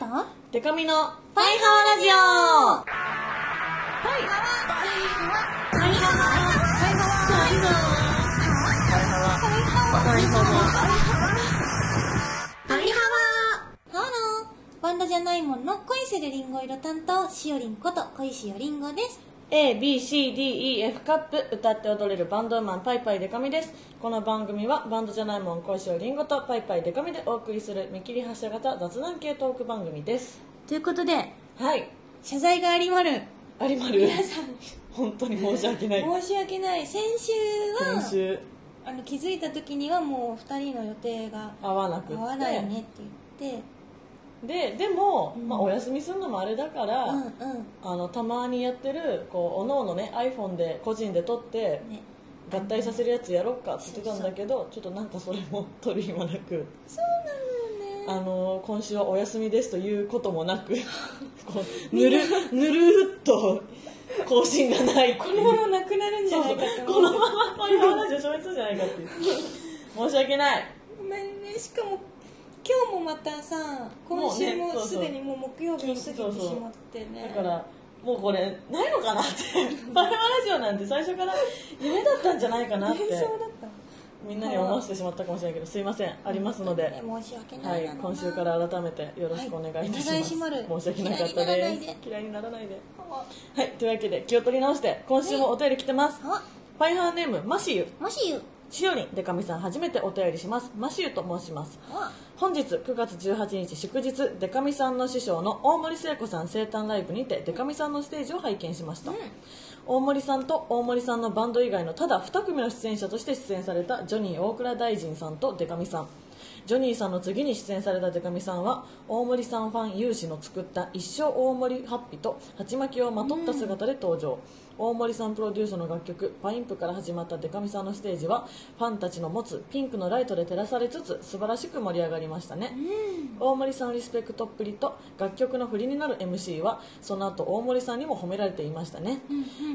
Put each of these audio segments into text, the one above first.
とデカミのパイハワラジオ。はいパイハワ。パイハワ。パイハワ。パイハワ。ハローバンドじゃないもんの恋するリンゴ色担当しおりんこと恋しおりんごです ABCDEF カップ歌って踊れるバンドマンパイパイデカミです。この番組はバンドじゃないもん恋しおりんごとパイパイデカミでお送りする見切り発車型雑談系トーク番組です。ということではい。謝罪がありまる。有丸皆さん本当に申し訳ない。申し訳ない。先週は先週。あの気づいた時にはもう2人の予定が合わなくって。合わないねって言ってででも、うん。まあ、お休みするのもあれだから、うんうん。あのたまにやってるこうおのおのね iPhone で個人で撮ってね。合体させるやつやろっかって言ってたんだけどちょっとなんかそれも撮る暇なく。そうなのよね。あの今週はお休みですということもなく こうぬるぬるっと更新がないこのままなくなるんじゃないかってこのままこういう話を消滅するんじゃないかっていう。申し訳ない。ごめんね。しかも今日もまたさ今週もすでにもう木曜日に過ぎてしまってね。だからもうこれないのかなって。バラバラジオなんて最初から夢だったんじゃないかなって。みんなに思わせてしまったかもしれないけどすいません。ありますので、ね申し訳なはいいな、今週から改めてよろしくお願いいたします、申し訳なかった嫌いにならないで。です嫌いにならないで。あはいというわけで気を取り直して今週もお便り来てます、あファイハーネームマシユ。もし言うしおりんでかみさん初めてお便りします。マシユと申します。あ。本日9月18日祝日デカミさんの師匠の大森聖子さん生誕ライブにてデカミさんのステージを拝見しました、うん。大森さんと大森さんのバンド以外のただ2組の出演者として出演されたジョニー大倉大臣さんとデカミさんジョニーさんの次に出演されたデカミさんは大森さんファン有志の作った一生大森ハッピと鉢巻きをまとった姿で登場、大森さんプロデュースの楽曲「パインプ」から始まったデカミさんのステージはファンたちの持つピンクのライトで照らされつつ素晴らしく盛り上がりましたね、大森さんリスペクトっぷりと楽曲の振りになる MC はその後大森さんにも褒められていましたね、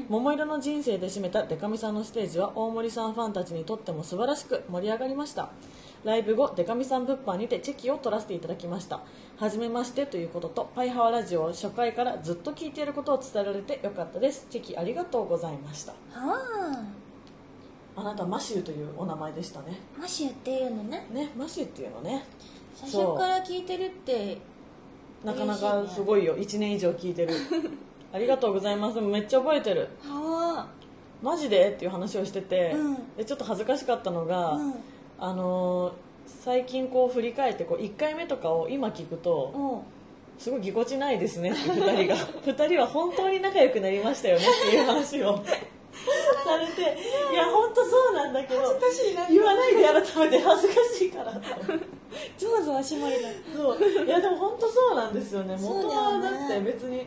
桃色の人生で締めたデカミさんのステージは大森さんファンたちにとっても素晴らしく盛り上がりましたライブ後デカミさん物販にてチェキを取らせていただきました。初めましてということとパイハワラジオを初回からずっと聞いていることを伝えられてよかったです。チェキありがとうございました。あ。あなたマシューというお名前でしたね。マシュっていうのね。ねマシューっていうのね。最初から聞いてるってなかなかすごいよ。1年以上聞いてる。ありがとうございます。めっちゃ覚えてる。はマジで？っていう話をしてて、うん。でちょっと恥ずかしかったのが、うんあのー最近こう振り返ってこう1回目とかを今聞くとすごいぎこちないですねって2人が。2人は本当に仲良くなりましたよねっていう話を。されていや本当そうなんだけど恥ずかしいな。言わないで改めて恥ずかしいから ゾワゾワしまりだそう。いやでも本当そうなんですよね。元はだって別に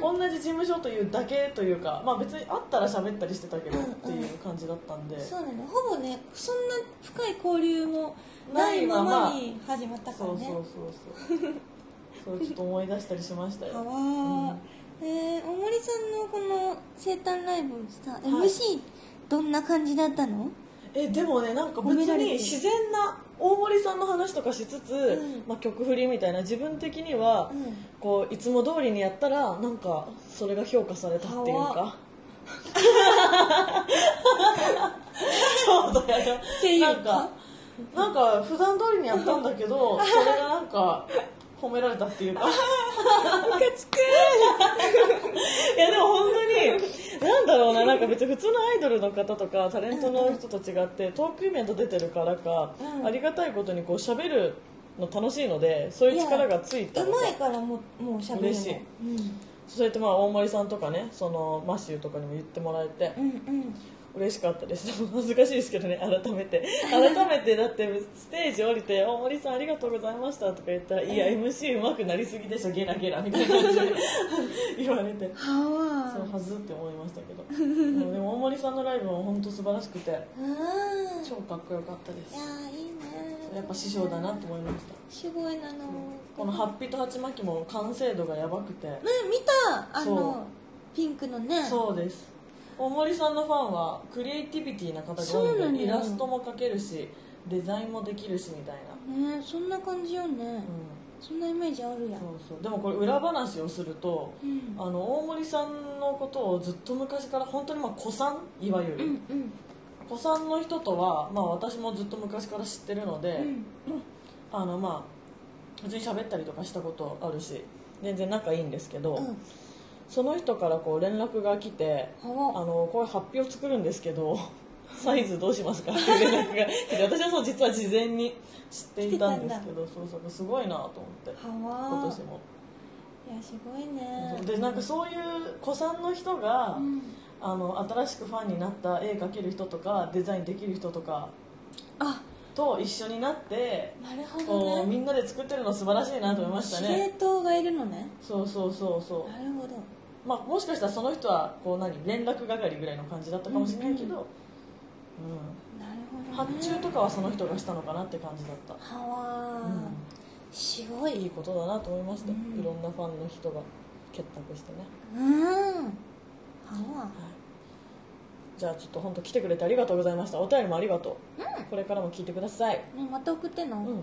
同じ事務所というだけというかまあ別に会ったら喋ったりしてたけどっていう感じだったんで、そうだね。ほぼねそんな深い交流もないままに始まったからね。そうそうそうそう。そうちょっと思い出したりしましたよ。はわー、えー、大森さんのこの生誕ライブさ、MC どんな感じだったの？えでもねなんか別に自然な大森さんの話とかしつつ、ん。ままあ、曲振りみたいな自分的には、うん。こういつも通りにやったらなんかそれが評価されたっていうはかそうだよ。ていうか。なんかなんか普段通りにやったんだけど それがなんか褒められたっていうか。ムカつくいやでも本当になんだろうななんか別に普通のアイドルの方とかタレントの人と違ってトークイベント出てるからか、うん。ありがたいことにこう喋るの楽しいのでそういう力がついたうまいからもうもうしゃべるの。嬉しい。うん。それとまあ大森さんとかねそのマッシュとかにも言ってもらえて。うんうん嬉しかったです。恥ずかしいですけどね改めて。改めてだってステージ降りて「大森さんありがとうございました」とか言ったら「いや MC うまくなりすぎでしょゲラゲラ」みたいな感じで 言われて。はそうはずって思いましたけど。でも大森さんのライブも本当素晴らしくて。超かっこよかったでいすやーいいね。やっぱ師匠だなと思いました。すごいなの。このハッピーと鉢巻きも完成度がやばくて。ね見た。あのピンクのね。そうです大森さんのファンはクリエイティビティな方が多いのでイラストも描けるしデザインもできるしみたいな、ねそんな感じよね。うん、そんなイメージあるやん。そうそう。でもこれ裏話をするとうん。あの大森さんのことをずっと昔から本当にまあ子さんいわゆる、うんうん。子さんの人とは、まあ、私もずっと昔から知ってるので、うん。あのまあ普通に喋ったりとかしたことあるし全然仲いいんですけど、うんその人からこう連絡が来てあはのこういう発表作るんですけど サイズどうしますかっていう連絡が来て私はそう実は事前に知っていたんですけどそうそうすごいなと思って今は年も。いやすごいね。でなんかそういう子さんの人が、うん。あの新しくファンになった絵描ける人とかデザインできる人とかあと一緒になってなるほこどね。うみんなで作ってるの素晴らしいなと思いました司ね令塔がいるのね。そうそうそうそう。なるほど。まあもしかしたらその人はこう何連絡係ぐらいの感じだったかもしれないけど、うんなるほど、ね、発注とかはその人がしたのかなって感じだった、はわー、うん。すごい。いいことだなと思いました、うん。いろんなファンの人が結託してね、うん。は。わじゃあちょっと本当来てくれてありがとうございました。お便りもありがとう、これからも聞いてください、ねまた送ってんの、うん、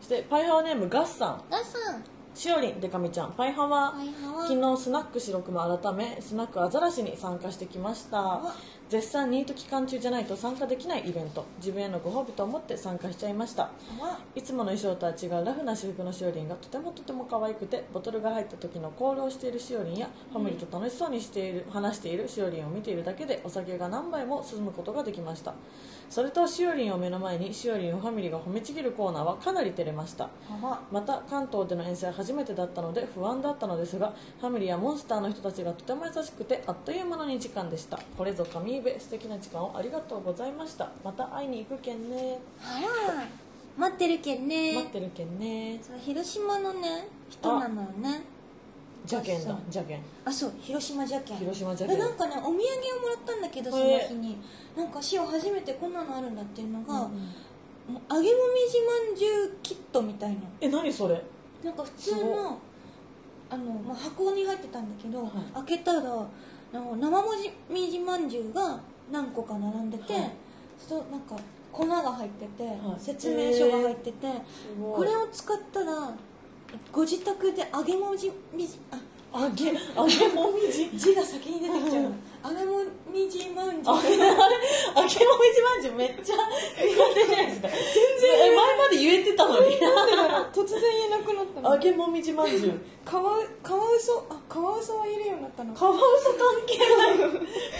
そしてパイハワネームガッサン。ガさんしおりんでかみちゃん。パイハワパイハワ昨日スナック白熊改めスナックアザラシに参加してきました。わ絶賛ニート期間中じゃないと参加できないイベント。自分へのご褒美と思って参加しちゃいました。いつもの衣装とは違うラフな私服のしおりんがとてもとても可愛くてボトルが入った時のコールをしているしおりんやファミリーと楽しそうにしている話しているしおりんを見ているだけでお酒が何杯も進むことができました。それとしおりんを目の前にしおりんをファミリーが褒めちぎるコーナーはかなり照れました。また関東での遠征は初めてだったので不安だったのですがファミリーやモンスターの人たちがとても優しくてあっという間の2時間でした。これぞ神イベ素敵な時間をありがとうございました。また会いに行くけんね。はわ待ってるけんね。待ってるけんね。そう広島のね人なのよね。じゃけんだじゃけんあそう広島じゃけん広島じゃけんえなんかねお土産をもらったんだけどその日に。なんか塩初めてこんなのあるんだっていうのが、もう揚げもみじまんじゅうキットみたいな。え何それ？なんか普通のあの、まあ、箱に入ってたんだけど、はい。開けたらあの生もじみじまんじゅうが何個か並んでて、はい。そうなんか粉が入ってて、はい。説明書が入ってて、すごい。これを使ったらご自宅で揚げもじみじあ揚げ揚げもみじ。字が先に出てきちゃう。の揚げもみじまんじゅう。揚げもみじまんじゅうめっちゃ苦手じゃないですか全然。え前まで言えてたのに突然言えなくなったの揚げもみじまんじゅう。カワウソあカワウソは言えるようになったの。カワウソ関係ない。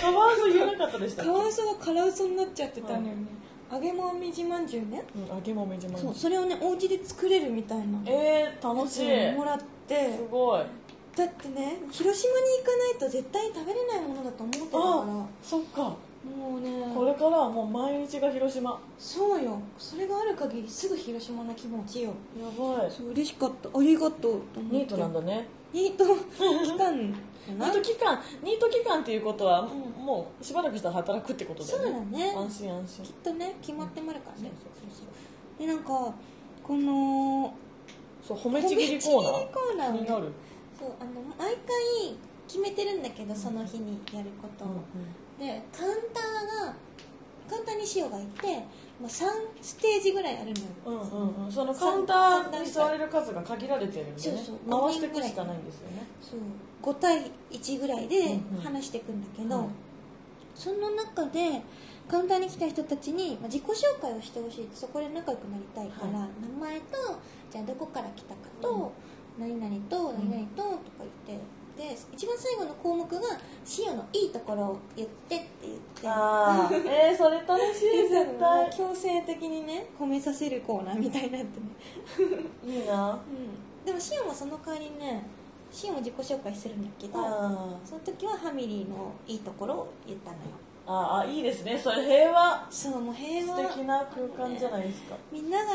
カワウソ言えなかったでしたっけ？カワウソがカラウソになっちゃってたのよね、揚げもみじまんじゅうね。うん揚げもみじまんじゅそううそれをねお家で作れるみたいな。えー、楽しい。もらって。すごいだってね広島に行かないと絶対食べれないものだと思ってたから。あそっか。もうね。これからはもう毎日が広島。そうよ。それがある限りすぐ広島な気持ちよ。やばい。そう嬉しかった。ありがとうと思って。ニートなんだね。ニート期間ニート期間。ニート期間っていうことは、うん。もうしばらくしたら働くってことだそうよねだね。安心安心。きっとね決まってもあるからね。そうそうそう。でなんかこのそう褒めちぎりコーナー褒めちぎりコーナーをね気になる、そうあの毎回決めてるんだけどその日にやることを、でカウンターがカウンターに塩がいて、まあ、3ステージぐらいあるのよ。うんうんうん。そのカウンターに座れる数が限られてるんでね。そうそう回していくしかないんですよね。そう5対1ぐらいでうんうん。話していくんだけど、はいその中でカウンターに来た人たちに、まあ、自己紹介をしてほしいそこで仲良くなりたいから、は名前とじゃあどこから来たかと、何々と何々ととか言って。で一番最後の項目が「塩のいいところを言って」って言って。ああ えー、それ楽しい絶対。強制的にね褒めさせるコーナーみたいになってね、いいな。うん、でも塩もその代わりね塩も自己紹介するんだけどあその時はファミリーのいいところを言ったのよ。ーあーいいですね。それ平和。そうもう平和。素敵な空間じゃないですか。みんなが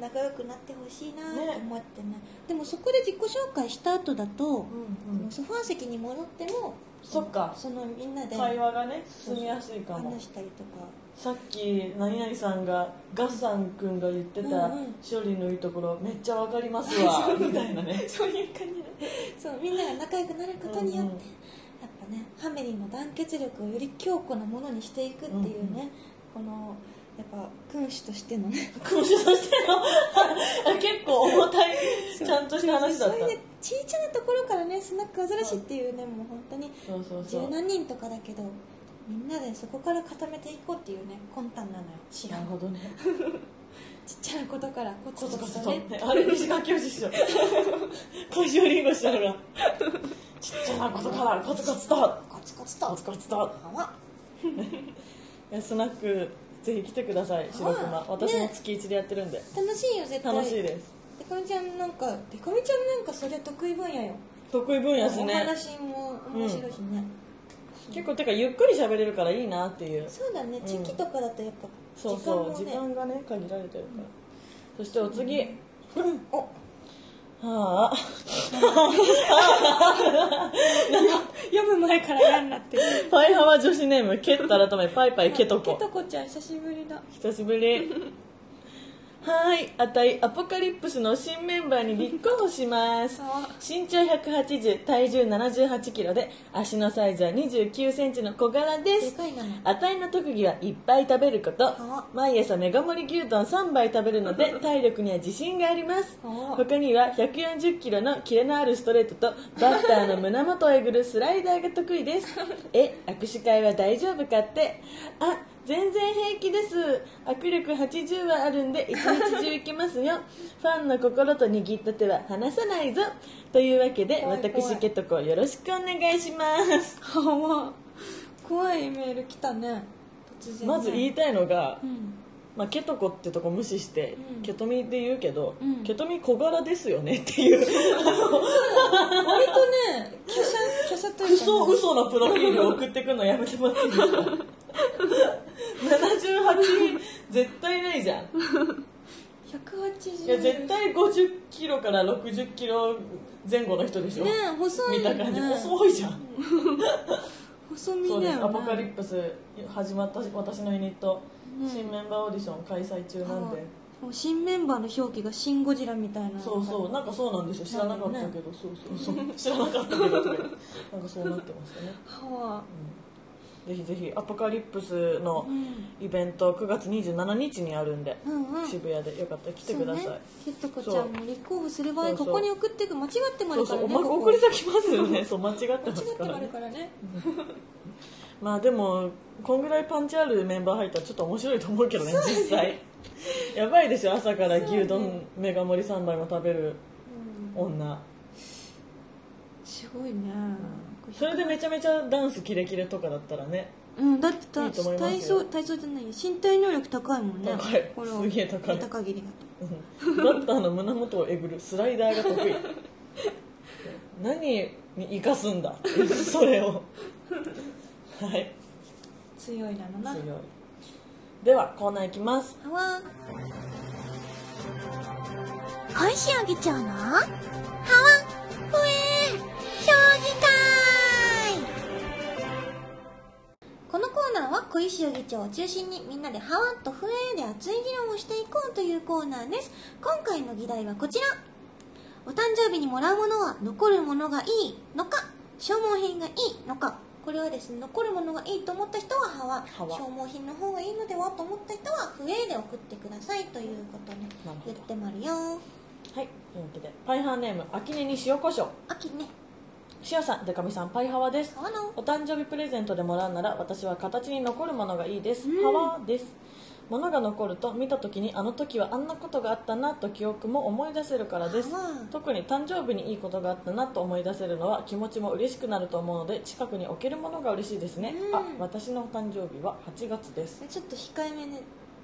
仲良くなってほしいなと思ってね。でもそこで自己紹介した後だと、うんうん。ソファー席に戻ってもそっか。そのみんなで会話がね進みやすいかも。話したりとか。さっき何々さんがガッサン君が言ってたうんうん。しおりんのいいところめっちゃわかりますわ。みたいなね。そういう感じでそうみんなが仲良くなることによって、うんうん。やっぱねファミリーの団結力をより強固なものにしていくっていうね、このやっぱ君主としてのね。君主としての？結構重たいちゃんとした話だった。そういうね小さなところからねスナックアザラシっていうねもう本当にそうそうそう。十何人とかだけどみんなでそこから固めていこうっていうね魂胆なのよなん。るほどね。ちっちゃなことからコツコツとね。あれ西川教授師匠。小石りんご師匠が。ちっちゃなことからコツコツと。コツコツと。コツコツと。スナックぜひ来てください白熊。あ私もね月1でやってるんで。楽しいよ絶対。楽しいです。でかみちゃんなんかでかみちゃんなんかそれ得意分野よ。得意分野ですおね話も面白いしね、結構てかゆっくり喋れるからいいなっていう。そうだね。ん。チェキとかだとやっぱそうそう。時時間がね限られてるから、そしてお次。お はあ。読む前から嫌になってる。パイハワ女子ネームケット改めパイパイケトコ。ケトコちゃん久しぶりだ。久しぶりはいあたいアポカリプスの新メンバーに立候補します。身長180体重7 8キロで足のサイズは2 9センチの小柄でですあたいの特技はいっぱい食べること。あ毎朝メガ盛り牛丼3杯食べるので体力には自信があります。あ他には140キロのキレのあるストレートとバッターの胸元をえぐるスライダーが得意です。え握手会は大丈夫かって？あ全然平気です。握力80はあるんで一日中いけますよ。ファンの心と握った手は離さないぞ。というわけで私ケトコよろしくお願いします。は怖いメール来たね。突然ね。まず言いたいのが、うん。まあ、ケトコってとこ無視して、うん。ケトミで言うけど、うん。ケトミ小柄ですよね。っていう。割とね華奢華奢というか、嘘嘘のプロフィール送ってくるのやめてもらっていいですか？78絶対ないじゃん。180いや絶対50キロから60キロ前後の人でしょ、ね細い見た感じ。細いじゃん、細身そうだよね。です。アポカリプス始まった私のユニット、ね新メンバーオーディション開催中なんで、新メンバーの表記がシン・ゴジラみたいな。そうそう。なんかそうなんですよ。知らなかったけど、そうそう。そう。知らなかったけど。なんかそうなってましたね。はぜひぜひアポカリプスのうん。イベント9月27日にあるんで、うんうん。渋谷でよかったら来てください。ひっとこちゃんも立候補する場合ここに送っていく間違ってもあそうそう、ま、るからねここ送り先ますよね。そう間違って間ますからね。まあでもこんぐらいパンチあるメンバー入ったらちょっと面白いと思うけどね実際。やばいでしょ朝から牛丼メガ盛り3杯も食べるうん。女。すごいねそれでめちゃめちゃダンスキレキレとかだったらね。うんだってたいいと思いますよ。体操体操じゃないよ。身体能力高いもんね。高い。これをすげえ高い。見た限りだうんバッターの胸元をえぐる。スライダーが得意。何に生かすんだ。それを。はい。と強いなのな。強い。ではコーナーいきます。はわ返しあげちゃうの？はわふえ将棋会このコーナーは小石議長を中心にみんなでハワッとフエーで熱い議論をしていこうというコーナーです。今回の議題はこちら。お誕生日にもらうものは残るものがいいのか消耗品がいいのか。これはですね残るものがいいと思った人はハワハワ。消耗品の方がいいのではと思った人はフエーで送ってくださいということね言ってまるよ。はいというわけでパイハーネーム秋音に塩コショウ秋ね塩さんデカミさんパイハワです。お誕生日プレゼントでもらうなら私は形に残るものがいいです、うん。ハワです。物が残ると見た時にあの時はあんなことがあったなと記憶も思い出せるからです。特に誕生日にいいことがあったなと思い出せるのは気持ちも嬉しくなると思うので近くに置けるものが嬉しいですね、うん。あ私の誕生日は8月です。ちょっと控えめね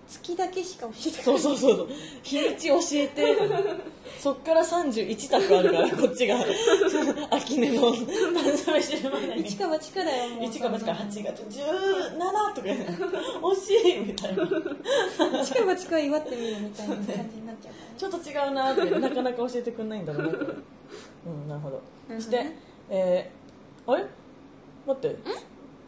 月だけしか教えてくれそうそうそうそう。日にち教えて。そっから31択あるからこっちが。秋音の。誕生日してる前に一か八かだよもう。一か八か8月。17とか。ね惜しいみたいな。一か八か祝ってみるみたいな感じになっちゃうからちょっと違うなってなかなか教えてくれないんだろうな。うんなるほど。なるほどね。してえー、あれ？待って。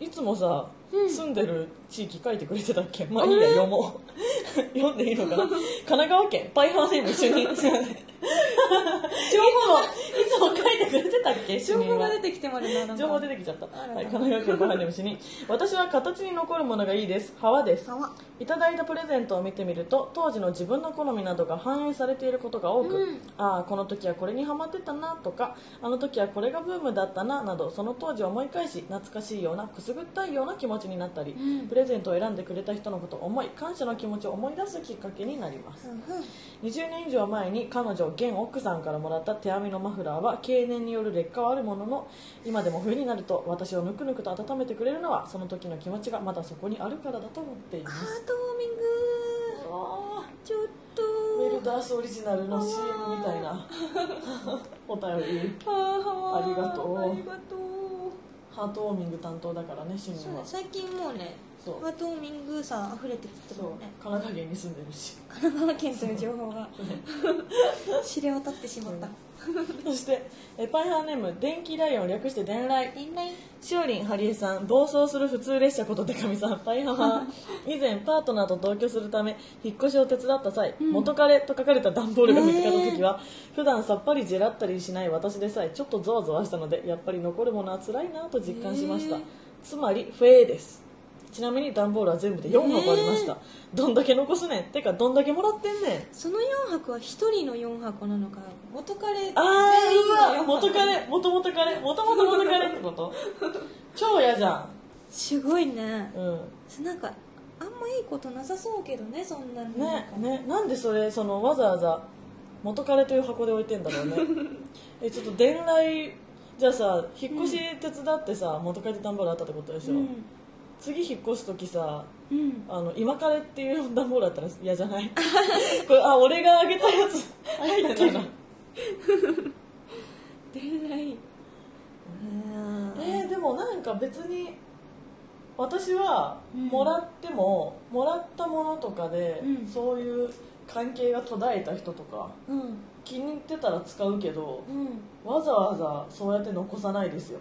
いつもさ、住んでる地域書いてくれてたっけ？まあいいや読もう。読んでいいのかな？神奈川県？パイハーネーム一緒に。いつもいつも書いてくれてたっけ？情報が出ててきてまでな情報出てきちゃった、はい、神奈川県ご飯でもしに。私は形に残るものがいいです。川です。川いただいたプレゼントを見てみると当時の自分の好みなどが反映されていることが多く、うん。ああこの時はこれにハマってたなとかあの時はこれがブームだったななどその当時を思い返し懐かしいようなくすぐったいような気持ちになったり、うん。プレゼントを選んでくれた人のことを思い感謝の気持ちを思い出すきっかけになります、うんうん。20年以上前に彼女現奥さんからもらった手編みのマフラーは経年による劣化はあるものの今でも冬になると私をぬくぬくと温めてくれるのはその時の気持ちがまだそこにあるからだと思っていまハす。ートウォーミングあちょっと。ーメルダースオリジナルの CM みたいな。お便り。あありがとう。ありがとう。ハートウォーミング担当だからねシンは。最近もうねそう。ハートウォーミングさ溢れてきてるもんね。神奈川県に住んでるし神奈川県という情報が。知れ渡ってしまった。そしてえパイハーネーム電気ライオン略して電来しおりん、ハリエさん、暴走する普通列車ことデカミさん、パイハマー。以前、パートナーと同居するため、引っ越しを手伝った際、元彼と書かれた段ボールが見つかった時は、普段さっぱりジェラったりしない私でさえ、ちょっとゾワゾワしたので、やっぱり残るものは辛いなと実感しました。へー。つまり、フェーです。ちなみに段ボールは全部で4箱ありました。どんだけ残すねん。てか、どんだけもらってんねん。その4箱は1人の4箱なのか元彼全員あー、うわ、の4箱元々彼、元々元彼ってこと？超嫌じゃすごいねん。うん。なんかあんまいいことなさそうけどねそんなのねねなんでそれそのわざわざ元彼という箱で置いてんだろうね？えちょっと伝来じゃあさ引っ越し手伝ってさ、元彼で段ボールあったってことでしょ、うん次引っ越す時さうん。あの今彼っていう段ボールだったら嫌じゃない？これあ俺があげたやつ。入ってたな出ない？えー、でもなんか別に私はうん。もらっても、もらったものとかで、うん。そういう関係が途絶えた人とかうん。気に入ってたら使うけどうん。わざわざそうやって残さないですよ。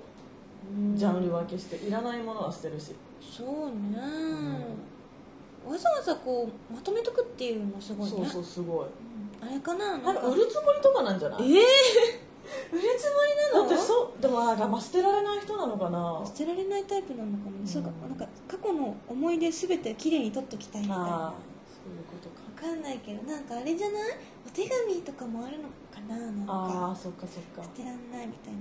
ジャンル分けして。いらないものは捨てるしそうね、わざわざこうまとめとくっていうのもすごいね。そうそうすごい。うん。あれかななんか。売るつもりとかなんじゃない？えー、売るつもりなの？だってそうでもあ捨てられない人なのかな？捨てられないタイプなのかもね、うん。そうかなんか過去の思い出すべてきれいに取っときたいみたいな。そういうことか。かんないけどなんかあれじゃない？お手紙とかもあるのかななんか。ああそっかそっか。捨てらんないみたいな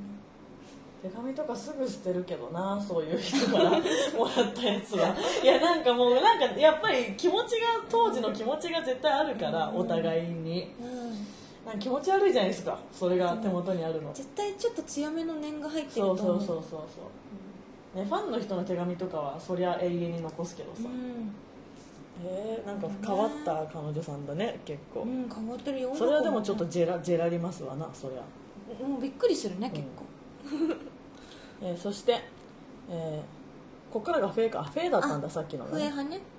手紙とかすぐ捨てるけどなそういう人から もらったやつは。いやなんかもうなんかやっぱり気持ちが当時の気持ちが絶対あるからお互いに。うん。なんか気持ち悪いじゃないですかそれが手元にあるの。絶対ちょっと強めの念が入ってるそう。と思そうそうそうそう、ね、ファンの人の手紙とかはそりゃ永遠に残すけどさ、うん、えー、なんか変わった彼女さんだね結構、うん、変わってるよ。それはでもちょっとジェラジェラりますわなそりゃ、もうびっくりするね結構、えーそして、えーここからがフェイか。フェイだったんださっきのがね笛派ね。えー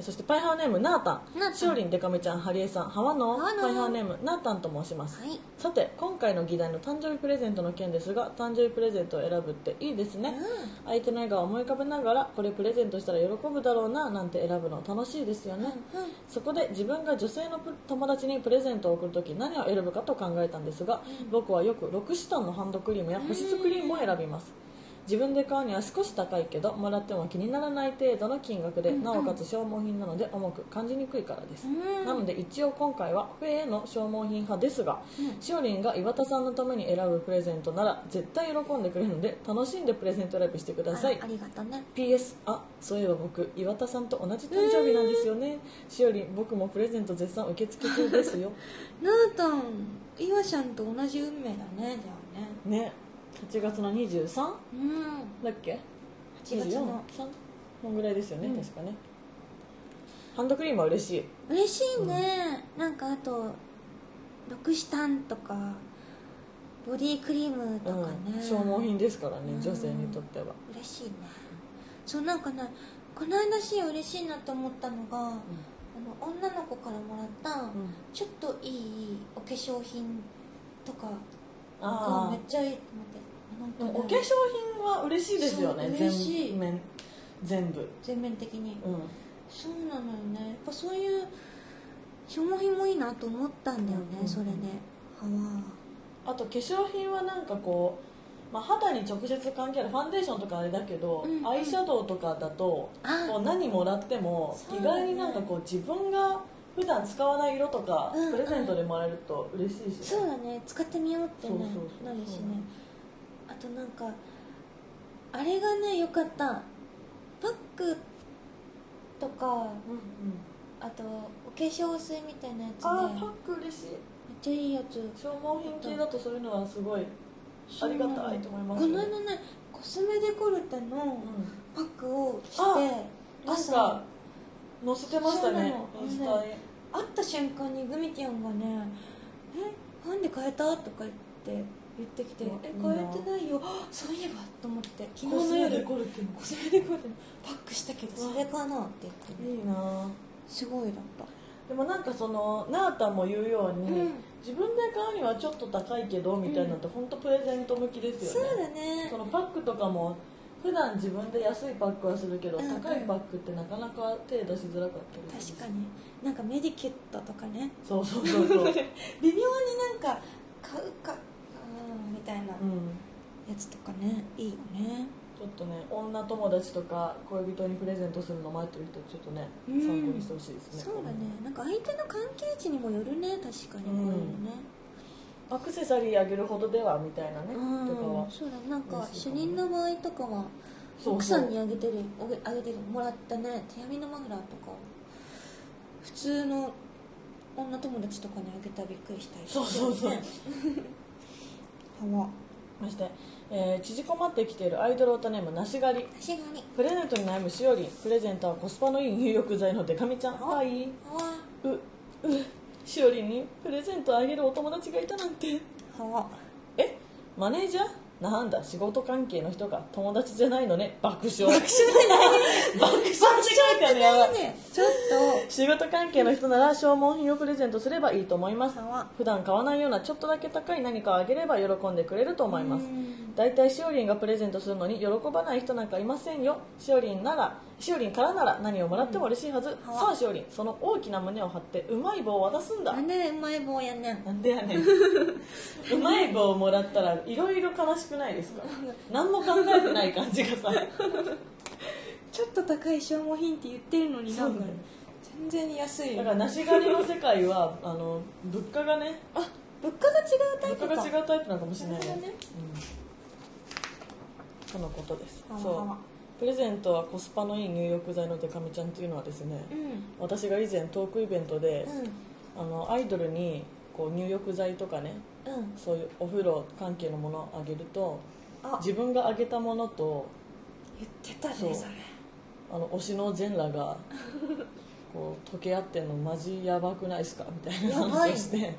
そしてパイハーネームナータン。ナータン。しおりんでかみちゃんハリエさん。ハワノハワノパイハーネームナータンと申します、はい。さて今回の議題の誕生日プレゼントの件ですが誕生日プレゼントを選ぶっていいですね、う相手の笑顔を思い浮かべながらこれプレゼントしたら喜ぶだろうななんて選ぶの楽しいですよね、んうん。そこで自分が女性のプ友達にプレゼントを送るとき何を選ぶかと考えたんですが、僕はよくロクシタンのハンドクリームや保湿クリームを選びます自分で買うには少し高いけどもらっても気にならない程度の金額で、なおかつ消耗品なので重く感じにくいからです、うん。なので一応今回はフェへの消耗品派ですが、しおりんが岩田さんのために選ぶプレゼントなら絶対喜んでくれるので楽しんでプレゼント選びしてください。あありがとうね。PS あそういえば僕岩田さんと同じ誕生日なんですよね、しおりん僕もプレゼント絶賛受付中ですよ。なーたん岩ちゃんと同じ運命だねじゃあね。ね8月の 23? うん。だっけ？8月の。3こんぐらいですよね、うん。確かね。ハンドクリームは嬉しい。嬉しいね、なんかあとロクシタンとかボディクリームとかね、うん、消耗品ですからね、うん。女性にとっては、嬉しいね。そうなんかねこの間し嬉しいなと思ったのが、あの女の子からもらった、うん。ちょっといいお化粧品とかがあめっちゃいいと思って。あでもお化粧品は嬉しいですよね嬉しい。全面全部。全面的に、うん。そうなのよね。やっぱそういう消耗品もいいなと思ったんだよね、うん。それで、は。わあと化粧品はなんかこう、まあ、肌に直接関係あるファンデーションとかあれだけど、うんうん。アイシャドウとかだとあ。こう何もらっても意外になんかこう自分が普段使わない色とかうんうん。プレゼントでもらえると嬉しいし、そうだね。使ってみようってね。そうそうそう。なるしねあとなんかあれがねよかった。パックとかうんうん、あとお化粧水みたいなやつあーねパック嬉しい。めっちゃいいやつ。消耗品系だとそういうのはすごいありがたいと思います。この間ねコスメデコルテのうんパックをしてなんか載せてましたね。インスタに。会った瞬間にグミティアンがね「えファンで変えた?」とか言って言ってきてうわ「え変えてないよ。あそういえば」と思って。昨日コスメの夜デコルテコスメデコルテの。パックしたけどそれかなって言ってねいいな。すごいだった。でもなんかそのナータンも言うように、うん。自分で買うにはちょっと高いけどみたいなのって本当プレゼント向きですそうよね、だね。そのパックとかも普段自分で安いパックはするけど、うん。うん高いパックってなかなか手出しづらかったり確かに。なんかメディキュットとかね。そうそうそうそう、うん、微妙になんか買うかうんみたいなやつとかねいいよね。ちょっとね女友達とか恋人にプレゼントするの待ってる人ちょっとね、うん。参考にしてほしいですね。そうだね。なんか相手の関係値にもよるね確かに。これもね。アクセサリーあげるほどではみたいなね、うん。とかは。そうだね。なんか主任の場合とかは奥さんにあげてるあげてるもらったね手編みのマフラーとか普通の女友達とかにあげたらびっくりしたりそうそうそう ねはそして、えー縮こまってきているアイドルオタネームなし狩り。確かにプレゼントに悩むしおりん。プレゼントはコスパのいい入浴剤のデカミちゃん。あはい。はううしおりんにプレゼントあげるお友達がいたなんて。はえマネージャー？なんだ仕事関係の人が友達じゃないのね。爆笑。爆笑爆笑って書い。てあるやばいねちょっ仕事関係の人なら消耗品をプレゼントすればいいと思います。普段買わないようなちょっとだけ高い何かをあげれば喜んでくれると思います。うん。大体しおりんがプレゼントするのに喜ばない人なんかいませんよ。しおりんならしおりんからなら何をもらっても嬉しいはず、さあしおりんその大きな胸を張ってうまい棒を渡すんだ。なんでうまい棒やねん。なんでやねん。うまい棒をもらったらいろいろ悲しくないですか？何も考えてない感じがさちょっと高い消耗品って言ってるのになんか全然安い。だから梨狩りの世界は あの物価がねあ物価が違うタイプか。物価が違うタイプなのかもしれない。ね。とのことです。そう。プレゼントはコスパのいい入浴剤のデカミちゃんっていうのはですね、うん。私が以前トークイベントで、うん。あのアイドルにこう入浴剤とかねうん。そういうお風呂関係のものをあげるとあ。自分があげたものと言ってたねあの推しの全裸が こう溶け合ってんのマジやばくないですか？みたいな話をして。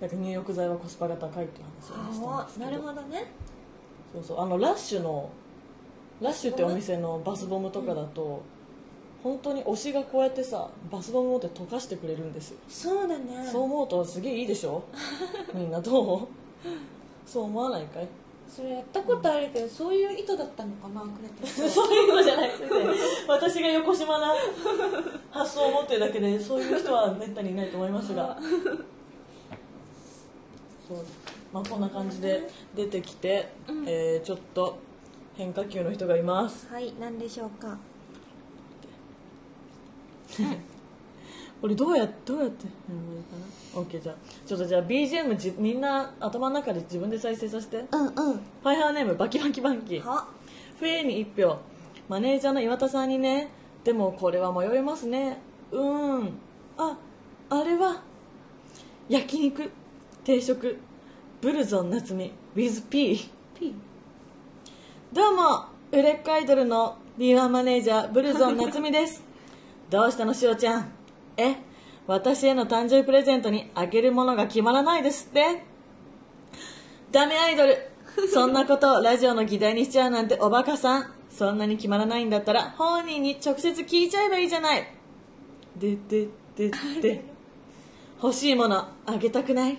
なんか入浴剤はコスパが高いっていう話をして。あますけどなるほどね。そうそう。あのラッシュのラッシュってお店のバスボムとかだと、本当に推しがこうやってさバスボム持って溶かしてくれるんですよ、そうだね。そう思うとすげえいいでしょ？みんなどう？そう思わないかい？それやったことあるけどそういう意図だったのかなくれてるそういうのじゃないですね。私が横島な 発想を持ってるだけでそういう人はめったにいないと思いますが。そう。まあこんな感じで出てきて、うん。えーちょっと変化球の人がいます。はい何でしょうか。これどうやどうやってやればいいかな？OK じゃあちょっとじゃあ BGM じみんな頭の中で自分で再生させて。うんうん。ファイハーネームバキバキバンキ。は？フェに1票。マネージャーの岩田さんにね。でもこれは迷いますね。うーん。ああれは焼肉定食ブルゾン夏美 with P P どうも売れっ子アイドルの D1 マネージャーブルゾン夏美です。どうしたのしおちゃん？え私への誕生日プレゼントにあげるものが決まらないですって？ダメアイドルそんなことをラジオの議題にしちゃうなんておバカさん。そんなに決まらないんだったら本人に直接聞いちゃえばいいじゃない。でででで。欲しいものあげたくない？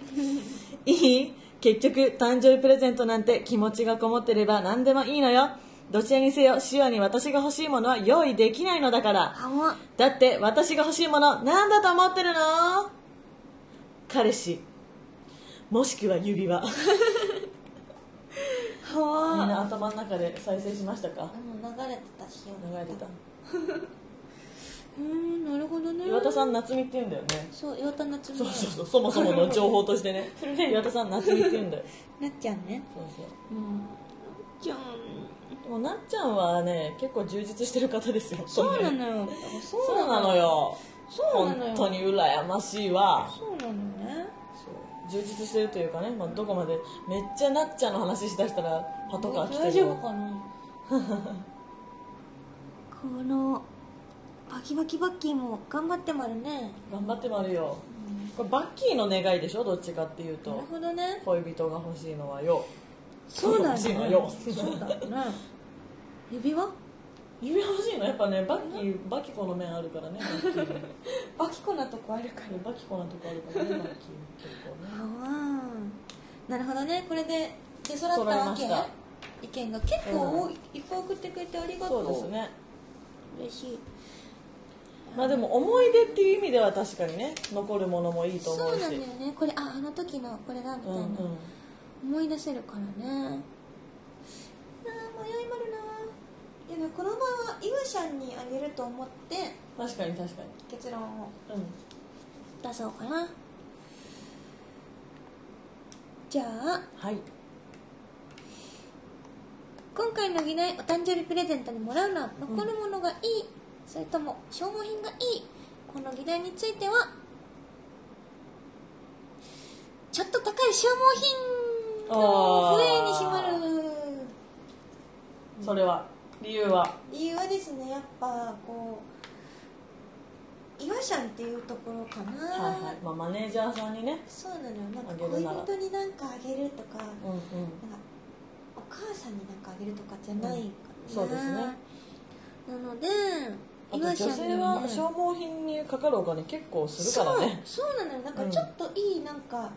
いい？結局誕生日プレゼントなんて気持ちがこもってれば何でもいいのよ。どちらにせよシオに私が欲しいものは用意できないのだから。だって私が欲しいもの何だと思ってるの？彼氏。もしくは指輪。みはんな頭の中で再生しましたか？もう流れてたし。よ流れてた。うーんなるほどね。岩田さん夏美って言うんだよね。そう岩田夏美。そうそうそうそもそもの情報としてね。岩田さん夏美って言うんだよ。なっちゃんね。そうそう。うん。じゃんでもなっちゃんはね結構充実してる方ですよそうなよのよ。そうなのよ。そうなのよ。本当に羨ましいわ。そうなのね。そう。充実してるというかね、まあ、どこまでめっちゃなっちゃんの話しだしたらパトカー来て大丈夫るかな？このバキバキバッキーも頑張ってまるね。頑張ってもあるよ。これバッキーの願いでしょ？どっちかっていうなるとほどね。恋人が欲しいのはよそうだ欲しいのね。よそうだね。指輪？指輪欲しいの？やっぱねバッキーバキコの面あるからね バッキコなとこあるからバキコなとこあるからねバッキー結構ね。なるほどね。これで出揃ったわけ意見が結構多い、いっぱい送ってくれてありがとそううですね。嬉しい。まあでも思い出っていう意味では確かにね残るものもいいと思うし。そうなんだよね。これああの時のこれだみたいな、うんうん思い出せるからね。あー迷いまるな。でもこの場はイブシャンにあげると思って確かに確か結論を。にうん。出そうかな。じゃあはい。今回の議題お誕生日プレゼントにもらうのは残るものがいい、それとも消耗品がいいこの議題についてはちょっと高い消耗品の笛にしまる。それは。理由は？理由はですねやっぱこうイワシャンっていうところかな、はいはい。まあマネージャーさんにね。そうなのよ。なんかあげる恋人になんかあげるとか、うんうん。なんかお母さんになんかあげるとかじゃないからね、そうですね。なのであと女性は消耗品にかかるお金結構するからね。そうそうなのよ。なんかちょっといいなんか、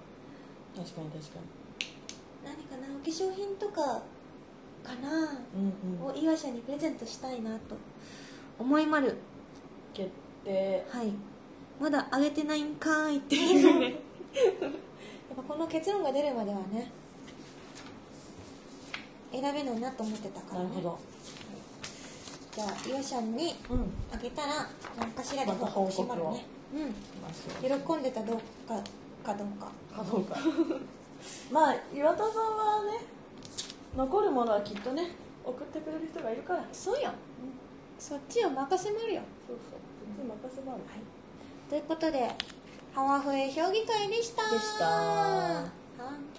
確かに確か何かなお化粧品とかかな、にうんうん。をイワシャンにプレゼントしたいなと思いまる。決定はいまだあげてないんかーいって。いうねやっぱこの結論が出るまではね選べないなと思ってたから、ね、なるほど。じゃあイワシャンにうん。あげたら何かしらで報告しまるね。うん。喜んでたどうかかどうか。かどうかまあ岩田さんはね残るものはきっとね送ってくれる人がいるから。そうよ、そっちを任せまるよ。そうそう。そっちに任せばあるということでハワフエ評議会でした。でした。は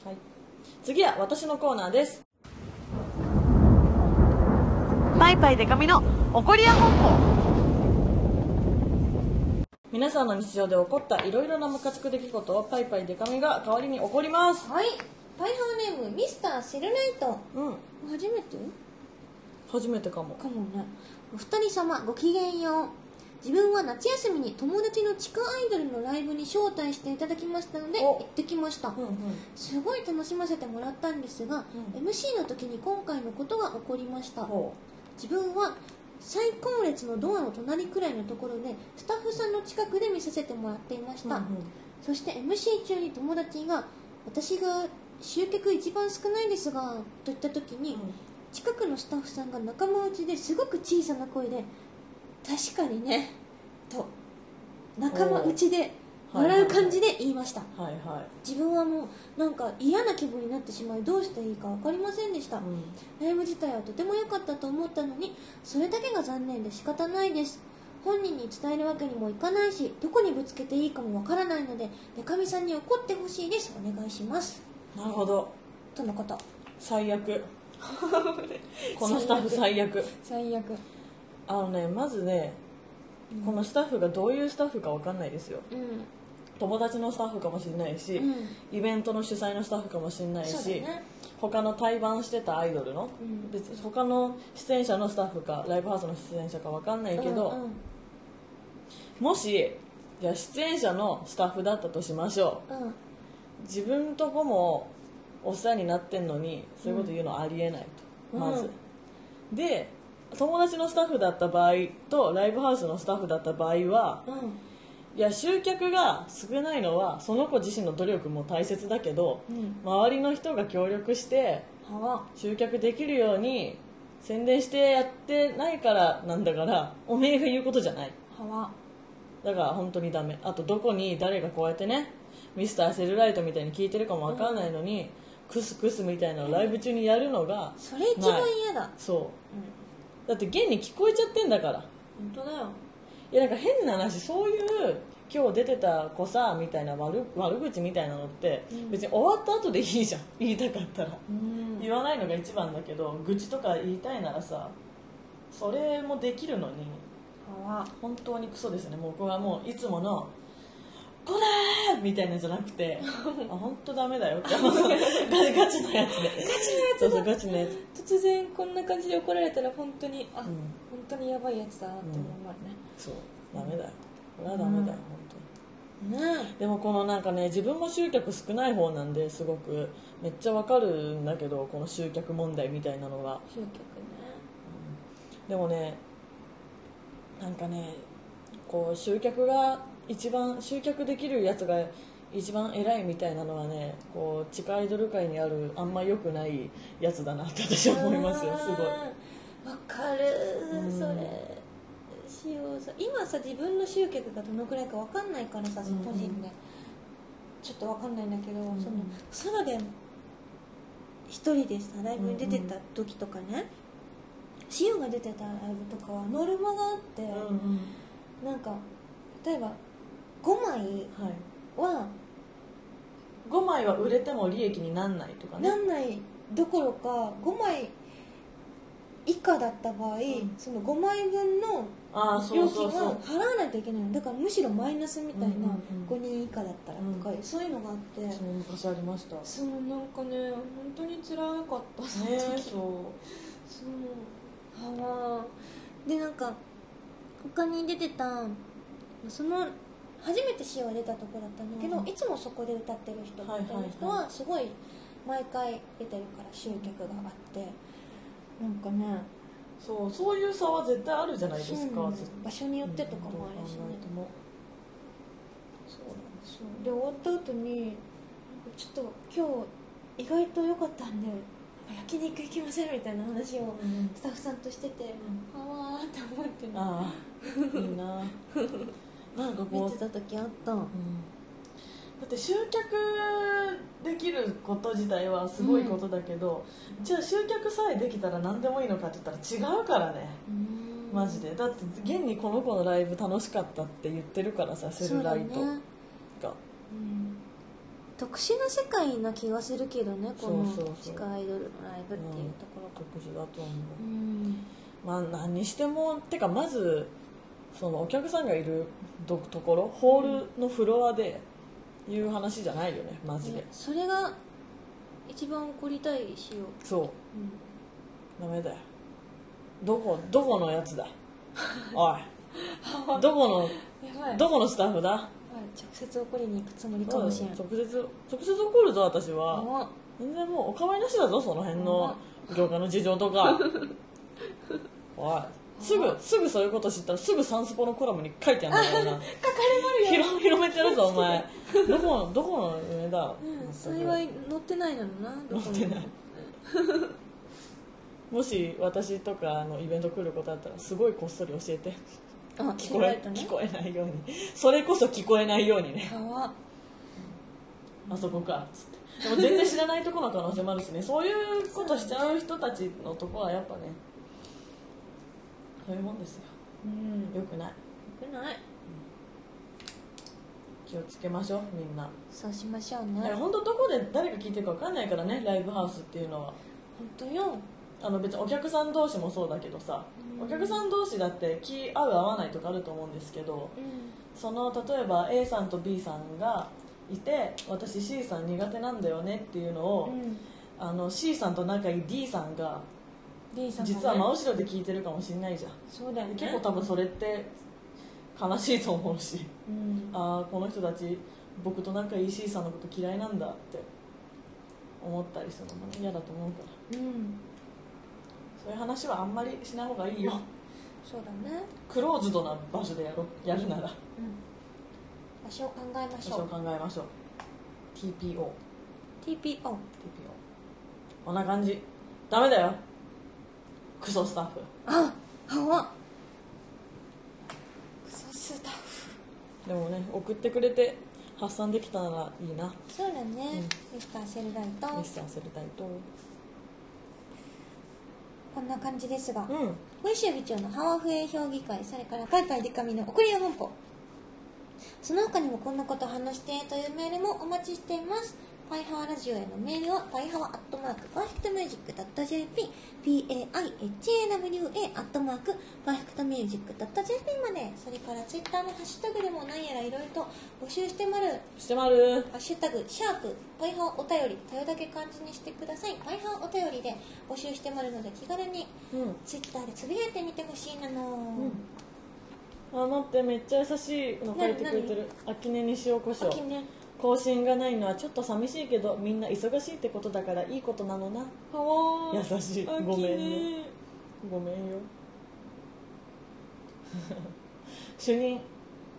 はい。次は私のコーナーです。パイパイデカミの怒りや本舗皆さんの日常で起こったいろいろなムカつく出来事をパイパイデカミが代わりに起こります。はい。パイハーネームミスターセルライト。うん。初めて？初めてかも。かもね。お二人様ごきげんよう。自分は夏休みに友達の地下アイドルのライブに招待していただきましたのでお。行ってきました、うんうん。すごい楽しませてもらったんですが、うん。MC の時に今回のことが起こりました。ほ自分は最高列のドアの隣くらいのところでスタッフさんの近くで見させてもらっていました、うんうん。そして MC 中に友達が私が集客一番少ないですがと言った時に、近くのスタッフさんが仲間内ですごく小さな声で「確かにね」と仲間内で笑う感じで言いました、はいはい。自分はもうなんか嫌な気分になってしまいどうしていいか分かりませんでした、うん。ライブ自体はとても良かったと思ったのにそれだけが残念で仕方ないです。本人に伝えるわけにもいかないしどこにぶつけていいかもわからないのででかみさんに怒ってほしいです。お願いします。なるほど。とのこと。最悪。このスタッフ最悪。最悪。あのねまずねこのスタッフがどういうスタッフかわかんないですよ。うん友達のスタッフかもしれないし、うん。イベントの主催のスタッフかもしれないし、ね。他の対バンしてたアイドルの、うん。別に他の出演者のスタッフかライブハウスの出演者かわかんないけど、うんうん。もしじゃあ出演者のスタッフだったとしましょう。うん。自分とこもお世話になってんのにそういうこと言うのはありえないと、うん。まず、で友達のスタッフだった場合とライブハウスのスタッフだった場合はうんいや集客が少ないのはその子自身の努力も大切だけどうん。周りの人が協力して集客できるように宣伝してやってないからなんだからおめえが言うことじゃない。だから本当にダメ。あとどこに誰がこうやってねミスターセルライトみたいに聞いてるかもわからないのに、クスクスみたいなのをライブ中にやるのがそれ一番嫌だ。そう。だって現に聞こえちゃってんだから。本当だよいやなんか変な話そういう今日出てた子さみたいな悪悪口みたいなのってうん。別に終わった後でいいじゃん。言いたかったら。うん。言わないのが一番だけど愚痴とか言いたいならさそれもできるのに本当にクソですね。僕はもういつもの「これ!」みたいなんじゃなくて あ本当ダメだよってガガチのやつで。ガチのやつそうガチのやつ。突然こんな感じで怒られたら本当にあ、うん。本当にやばいやつだなって思うわね、そうダメだよ。これはダメだよ、ね本当に。でもこのなんかね自分も集客少ない方なんですごく。めっちゃわかるんだけどこの集客問題みたいなのが集客ね。でもねなんかねこう集客が一番集客できるやつが一番偉いみたいなのはねこう地下アイドル界にあるあんま良くないやつだなって私は思いますよすごい。いわかる、うん。それしようさ今さ自分の集客がどのくらいかわかんないからさ、うん個人で。ちょっとわかんないんだけど、んそのソロで一人でさライブに出てた時とかね、シオが出てたライブとかはノルマがあって、うなんか例えば5枚はい。は5枚は売れても利益になんないとかね。なんないどころか5枚以下だった場合、ん。その5枚分の料うそうそう。金は払わないといけない。のだからむしろマイナスみたいなうんうんうん。5人以下だったらとか、うん。そういうのがあって、そう昔ありました。ねそうなんかね本当に辛かった。そのえ時。そう。そうはあでなんか他に出てたその初めてシオが出たとこだったんだけど、うん。いつもそこで歌ってる人みたいな人はすごい毎回出てるから集客があって。なんかねそうそういう差は絶対あるじゃないですかそうなの絶対。場所によってとかもあるしね、うんそうなんですそうで終わった後にちょっと今日意外と良かったんで焼肉行きませんみたいな話をうんスタッフさんとしてて、あわーって思ってるああいいな。なんかこう見てた時あった。うんだって集客できること自体はすごいことだけど、じゃあ集客さえできたら何でもいいのかって言ったら違うからね。マジで。だって現にこの子のライブ楽しかったって言ってるからさセルライトそうだねが。うん。特殊な世界な気がするけどねこの地下アイドルのライブっていうところが。特殊だと思う。うん。まあ何にしてもてかまずそのお客さんがいるどところホールのフロアでいう話じゃないよねマジで。ねそれが一番怒りたいしよう、そうダメだよ。どこどこのやつだ？おい。どこのどこのスタッフだ？直接怒りに行くつもりかもしれん。直接直接怒るぞ私は。あ全然もうお構いなしだぞその辺の業界の事情とか。おいすぐすぐそういうこと知ったらすぐサンスポのコラムに書いてあるんだからな。書かれまるよ。広広めてるぞお前。どこのどこの上だ、うん幸い乗ってないのになどこに。乗ってない。もし私とかのイベント来ることあったらすごいこっそり教えて。あ聞こえとね。聞こえないように。それこそ聞こえないようにね。川あそこかつって。でも全然知らないところの可能性もあるしね。そういうことしちゃう人たちのとこはやっぱねそういうもんですよ。うん。よよくない。くない。気をつけましょうみんな。そうしましょうね。本当どこで誰が聞いてるか分かんないからねライブハウスっていうのは。本当よ。あの別にお客さん同士もそうだけどさ、うん。お客さん同士だって気合う合わないとかあると思うんですけどうん。その例えば A さんと B さんがいて私 C さん苦手なんだよねっていうのを、うん。あの C さんと仲いい D さんが D さんもね。実は真後ろで聞いてるかもしれないじゃん。そうだよね。結構多分それって悲しいと思うし。うん。ああこの人たち僕と仲いい C さんのこと嫌いなんだって。思ったりするのもね嫌だと思うから。うん。そういう話はあんまりしない方がいいよ。そうだね。クローズドな場所でやろやるなら。うん。場所を考えまし場所をょう考えましょう。TPO TPO TPO こんな感じ。ダメだよクソスタッフ。ああクソスタッフ。でもね送ってくれて発散できたならいいな。そうだね、ミスターセルライト。ミスターセルタイとこんな感じですが、うん。恋汐議長のハワフエ評議会それからぱいぱいでか美の送りや本舗その他にもこんなこと話してというメールもお待ちしていますパイハワラジオへのメールはパイハワアットマークパーフェクトミュージック .jp paihawa アットマークパーフェクトミュージック .jp までそれからツイッターのハッシュタグでも何やらいろいろと募集してまるしてまるハッシュタグ、シャープ、パイハワお便り、たよだけ漢字にしてください。パイハワお便りで募集してまるので、気軽にうん。ツイッターでつぶやいてみてほしいなの、あ待ってめっちゃ優しいの書いてくれてる。秋音に塩コショウ秋ね更新がないのはちょっと寂しいけどみんな忙しいってことだからいいことなのな。かわ優しい。ごめんねごめんよ。主任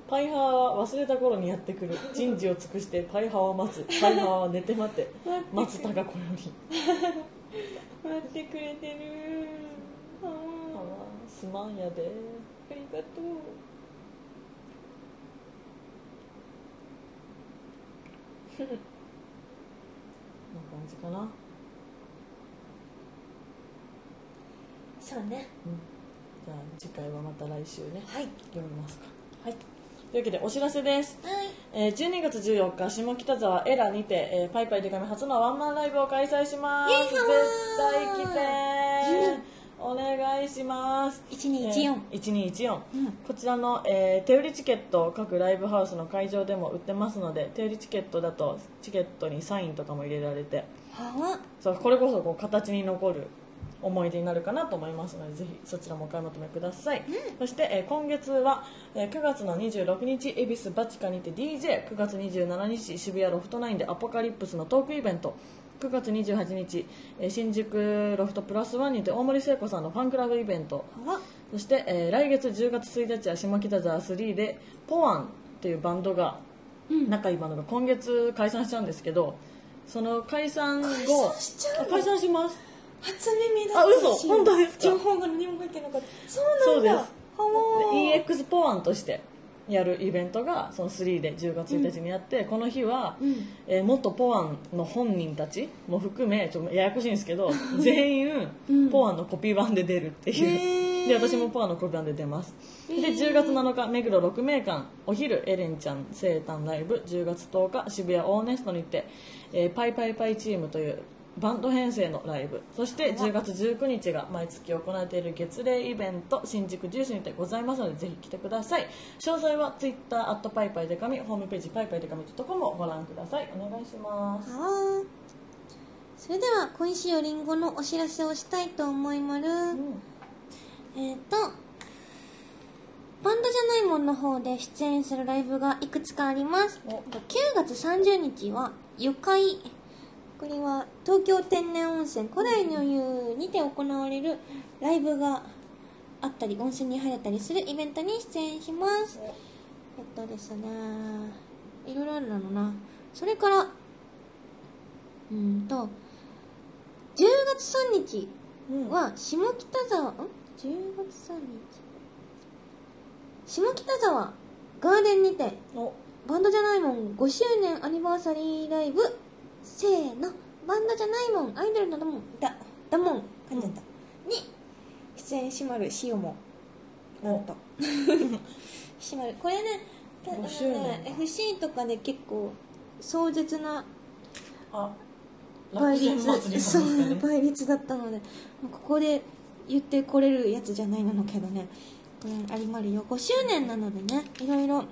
パイハワは忘れた頃にやってくる。人事を尽くしてパイハワを待つ。パイハワは寝て待て。松たか子より待ってくれてる。すまんやで。ありがとうこんな感じかな。そうね。うん。じゃあ次回はまた来週ね。はい。読みますか。はい。というわけでお知らせです。はい。えー12月14日下北沢エラにて、えーパイパイデカミ初のワンマンライブを開催します。イエイ絶対来てお願いします。1214、えー1214、うん。こちらの、えー手売りチケットを各ライブハウスの会場でも売ってますので手売りチケットだとチケットにサインとかも入れられて。はそうこれこそこう形に残る思い出になるかなと思いますのでぜひそちらもお買い求めください、そして、えー今月は、えー9月の26日恵比寿バチカにて DJ9 月27日渋谷ロフトナインでアポカリプスのトークイベント9月28日、えー新宿ロフトプラスワンにて大森聖子さんのファンクラブイベント。はそして、えー来月10月1日は下北沢3でポワンというバンドが、仲いいバンドが今月解散しちゃうんですけどその解散後解散します。初耳だあ嘘。私本当ですか？情報が何も入ってなかった。そうなんだ。そうです。EX ポワンとしてやるイベントがその3で10月1日にやって、この日は、うん。えー元ポワンの本人たちも含めちょっとややこしいんですけど全員、うん。ポワンのコピー版で出るっていう。で私もポワンのコピー版で出ます。で10月7日目黒6名館お昼エレンちゃん生誕ライブ。10月10日渋谷オーネストにて、えーパイパイパイチームというバンド編成のライブ。そして10月19日が毎月行われている月例イベント新宿ジュースにてございますのでぜひ来てください。詳細は Twitter アットパイパイデカミホームページパイパイデカミとコムをご覧ください。お願いします。はーそれでは小石よりんごのお知らせをしたいと思いまる、うん。えっ、とバンドじゃないもんの方で出演するライブがいくつかあります。お。9月30日はゆかいこれは東京天然温泉古代の湯にて行われるライブがあったり温泉に入れたりするイベントに出演します。えっとですねいろいろあるのな。それからうーんと10月3日うん。は下北沢ん？10月3日。下北沢ガーデンにてお。バンドじゃないもん5周年アニバーサリーライブせーの。バンドじゃないもん。アイドルのだもん。だだもん。噛んじゃった、に出演しまるしおもなんとしまる。これねたあの5周年ね FC とかで結構壮絶なあ倍率そう倍率だったのでここで言ってこれるやつじゃないなのけどね、うん、ありまるよ。5周年なのでねいろいろ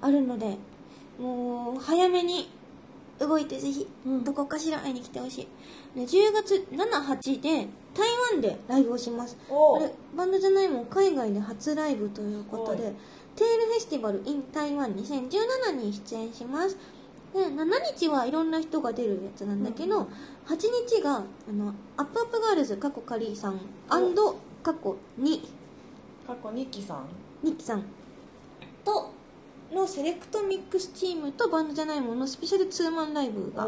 あるのでもう早めに動いてぜひうん。どこかしら会いに来てほしい、で10月78で台湾でライブをします。お。これバンドじゃないもん海外で初ライブということでテールフェスティバル in 台湾2017に出演します。で7日はいろんな人が出るやつなんだけど、うん。8日があのアップアップガールズかっこ仮さんかっこ2。かっこ2期さん。ニッキさん。とのセレクトミックスチームとバンドじゃないもんのスペシャルツーマンライブが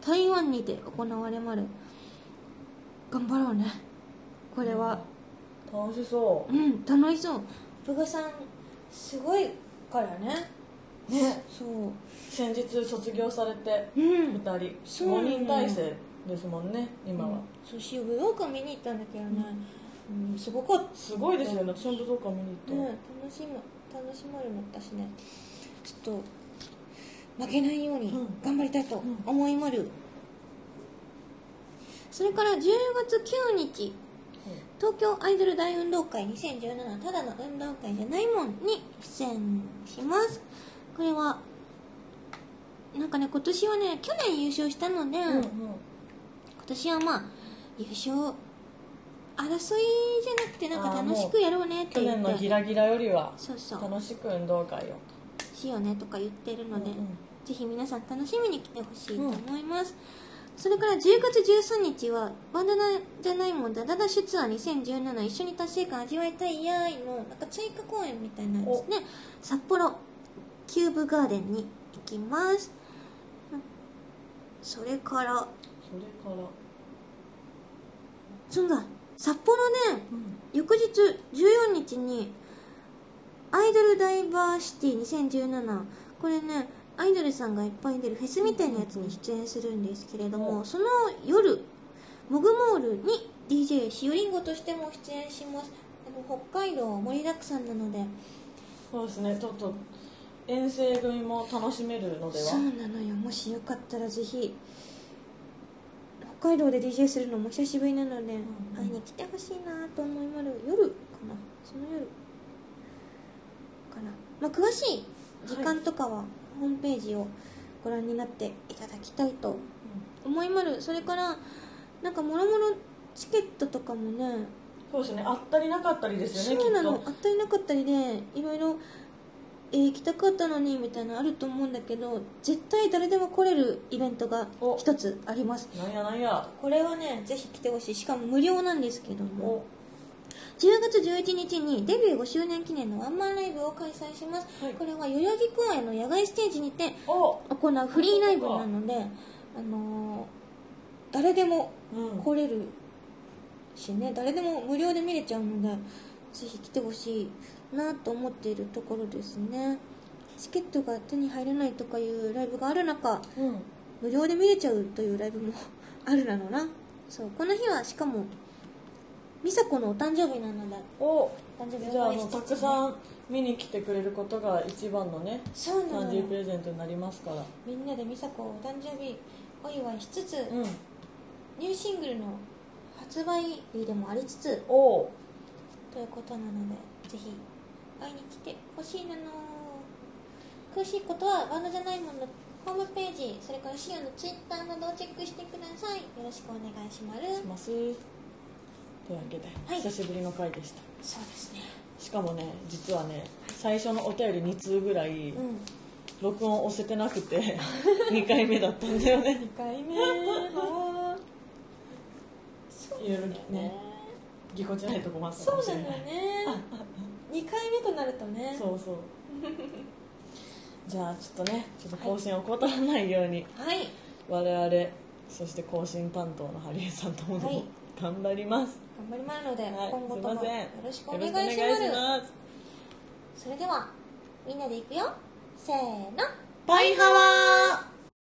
台湾にて行われまる頑張ろうね。これは。楽しそう。ん楽しそう。ブガさんすごいからね。うね。そう。先日卒業されてうん。2人。そうなの5人体制ですもんね今は、そうし武道館見に行ったんだけどね、うん、すごかった。すごいですよね。私も武道館見に行ねった、楽しま楽しまれもったしね。ちょっと負けないようにうん。頑張りたいと思いまる、それから10月9日東京アイドル大運動会2017ただの運動会じゃないもんに出演します。これはなんかね今年はね去年優勝したので、うんうん。今年はまあ優勝争いじゃなくてなんか楽しくやろうねって去言って。年のギラギラよりはそうそう。楽しく運動会を。しようねとか言ってるので、うんうん。ぜひ皆さん楽しみに来てほしいと思います、それから10月13日はバンドじゃないもんだダダシュツアー2017一緒に達成感味わいたいやーいのなんか追加公演みたいなんですね。札幌キューブガーデンに行きます。それからそれから。そうだ札幌ね翌日14日にアイドルダイバーシティ2017これねアイドルさんがいっぱい出るフェスみたいなやつに出演するんですけれども、うん。その夜モグモールに DJ しおりんごとしても出演します。あの北海道盛りだくさんなので。そうですね。ちょっと遠征組も楽しめるのでは。そうなのよ。もしよかったらぜひ北海道で DJ するのも久しぶりなので、ん。会いに来てほしいなと思いまる夜かな。その夜かな、まあ、詳しい時間とかはホームページをご覧になっていただきたいと思いまる。それからなんかもろもろチケットとかもねそうですね。あったりなかったりですよねそうなの。きっあったりなかったりでいろいろ、えー行きたかったのにみたいなのあると思うんだけど絶対誰でも来れるイベントがお。一つあります。となんやなんや。これはねぜひ来てほしい。しかも無料なんですけども。お。10月11日にデビュー5周年記念のワンマンライブを開催します、はい。これは代々木公園の野外ステージにてお。行うフリーライブなのであのー誰でもうん。来れるしね。誰でも無料で見れちゃうのでぜひ来てほしいなと思っているところですね。チケットが手に入らないとかいうライブがある中うん。無料で見れちゃうというライブもあるなのな。そうこの日はしかも美佐子のお誕生日なのでお誕生日じゃあたくさん見に来てくれることが一番のねそうなのよ。誕生日プレゼントになりますから。みんなで美佐子お誕生日お祝いしつつ、うん。ニューシングルの発売日でもありつつおということなのでぜひ会いに来てほしいなの。詳しいことはバンドじゃないもののホームページそれからシオのツイッターなどをチェックしてください。よろしくお願いします。します。というわけで、はい。久しぶりの回でした。そうですね。しかもね実はね最初のお便り2通ぐらいうん。録音押せてなくて 2回目だったんだよね。2回目。はそういろいろねぎこちないとこもあったかそうない。なのよね。2回目となるとね。そうそう。じゃあちょっとねちょっと更新を怠らないように、はい。我々そして更新担当のハリエさんともどはい。も頑張ります、頑張りますので、はい、今後ともよろしくお願いしよろますくお願いします。それではみんなでいくよ。せーの。バイハワー